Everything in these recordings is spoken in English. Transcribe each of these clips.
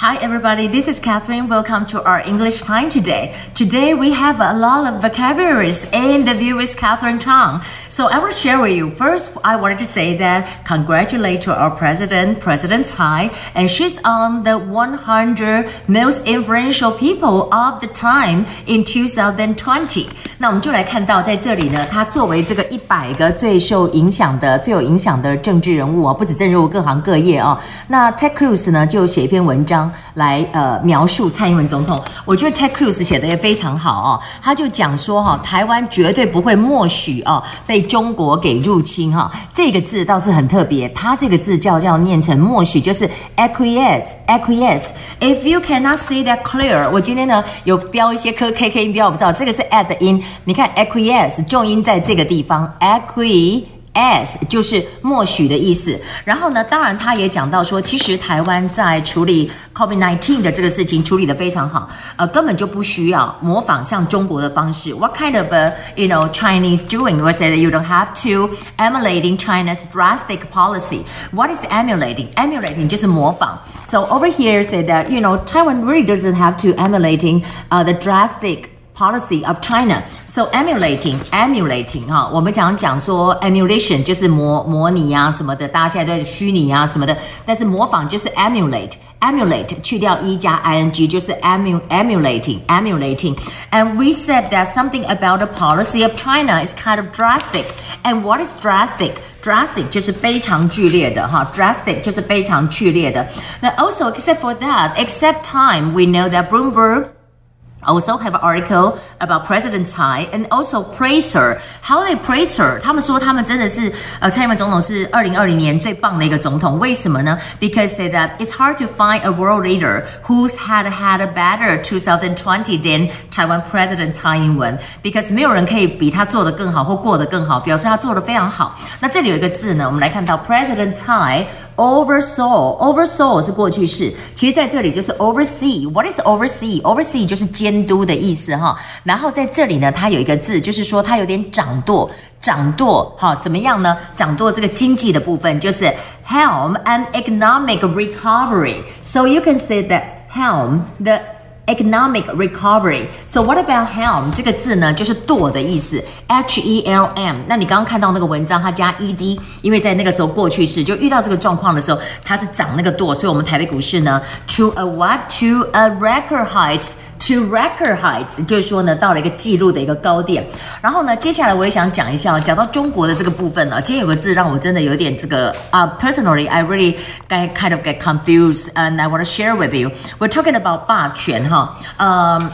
Hi everybody, this is Catherine. Welcome to our English time today. Today we have a lot of vocabularies in the view with Catherine Tang. So I want to share with you. First, I wanted to say that congratulate to our president, President Tsai, and she's on the 100 most influential people of the time in 2020. 那我们就来看到在这里呢，她作为这个一百个最受影响的、最有影响的政治人物啊，不止政治人物，各行各业啊。那 Ted Cruz 呢就写一篇文章。 来呃描述蔡英文总统，我觉得 Ted Cruz 写的也非常好哦。他就讲说哈，台湾绝对不会默许哦被中国给入侵哈。这个字倒是很特别，他这个字叫叫念成默许，就是 acquiesce，acquiesce。If you cannot see that clear，我今天呢有标一些科 K K 音标，我不知道这个是 a d 音。你看 acquiesce 重音在这个地方，acquiesce。as 就是默许的意思。然后呢，当然他也讲到说，其实台湾在处理 COVID-19 的这个事情处理的非常好，呃，根本就不需要模仿像中国的方式。What kind of a you know Chinese doing? We say that you don't have to emulating China's drastic policy. What is emulating? Emulating 就是模仿。So over here say that you know Taiwan really doesn't have to emulating uh, the drastic policy of China. So emulating, emulating 哈，我们讲讲说 emulation 就是模模拟啊什么的，大家现在都是虚拟啊什么的，但是模仿就是 emulate。emulate 去掉一加 ing 就是 emu emulating emulating and we said that something about the policy of China is kind of drastic and what is drastic drastic 就是非常剧烈的哈，drastic 就是非常剧烈的。那 also except for that, except time, we know that Bloomberg also have an article about President Tsai and also praise her. How they praise her？他们说他们真的是呃，蔡英文总统是二零二零年最棒的一个总统。为什么呢？Because say that it's hard to find a world leader who's had had a better 2020 than Taiwan President 蔡英文。Because 没有人可以比他做得更好或过得更好，表示他做得非常好。那这里有一个字呢，我们来看到 President Tsai。 Oversaw, oversaw 是过去式，其实在这里就是 oversee. What is oversee? Oversee 就是监督的意思哈。然后在这里呢，它有一个字，就是说它有点掌舵，掌舵哈，怎么样呢？掌舵这个经济的部分就是 helm an economic recovery. So you can say that helm the economic recovery. So what about helm 这个字呢？就是舵的意思，H E L M。那你刚刚看到那个文章，它加 E D，因为在那个时候过去式就遇到这个状况的时候，它是涨那个舵，所以我们台北股市呢，to a what to a record heights。To record heights，就是说呢，到了一个记录的一个高点。然后呢，接下来我也想讲一下，讲到中国的这个部分呢，今天有个字让我真的有点这个啊，personally I really get kind of get confused and I want to share with you. We're talking about 霸权哈，嗯。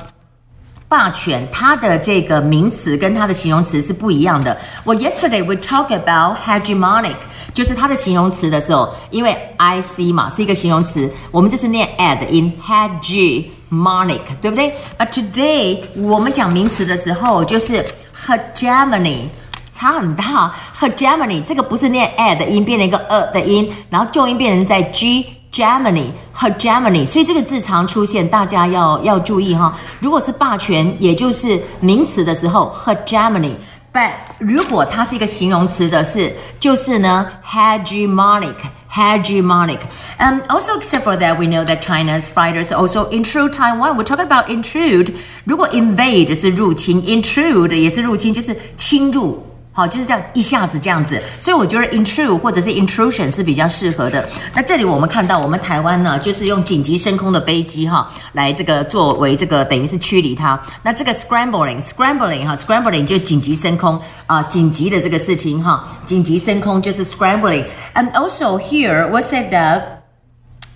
霸权，它的这个名词跟它的形容词是不一样的。我 yesterday we talk about hegemonic，就是它的形容词的时候，因为 I C 嘛是一个形容词，我们这次念 add in heg。Monic，对不对？But today 我们讲名词的时候，就是 hegemony，差很大。hegemony 这个不是念 a 的音，变成一个 a 的音，然后重音变成在 g，Germany，hegemony。所以这个字常出现，大家要要注意哈。如果是霸权，也就是名词的时候，hegemony。But 如果它是一个形容词的是，就是呢，hegemonic。hegemonic. Um, also, except for that, we know that China's fighters also intrude Taiwan. We're talking about intrude. 如果 invade 是入侵，intrude 也是入侵，就是侵入。 好，就是这样一下子这样子，所以我觉得 intrude 或者是 intrusion 是比较适合的。那这里我们看到，我们台湾呢，就是用紧急升空的飞机哈，来这个作为这个等于是驱离它。那这个 scrambling，scrambling 哈，scrambling 就紧急升空啊，紧急的这个事情哈，紧急升空就是 scrambling。And also here we said that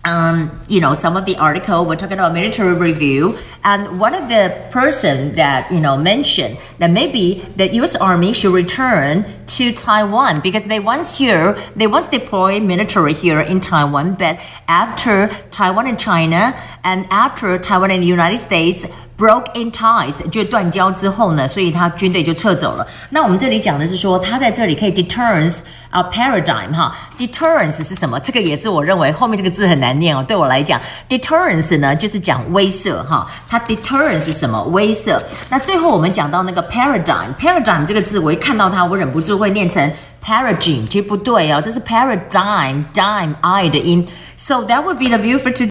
um, you know, some of the article we're talking about military review, and one of the person that you know mentioned that maybe the U.S. Army should return to Taiwan because they once here they once deployed military here in Taiwan, but after Taiwan and China and after Taiwan and the United States broke in ties 就断交之后呢，所以他军队就撤走了。那我们这里讲的是说，他在这里可以 deterrence 啊 paradigm 哈，deterrence 是什么？这个也是我认为后面这个字很难念哦。对我来讲，deterrence 呢就是讲威慑哈， 它 deterrence 是什么？威慑。那最后我们讲到那个 paradigm，paradigm 这个字，我一看到它，我忍不住会念成 paradigm，其实不对哦，这是 paradigm，dime i 的音。So that would be the view for today.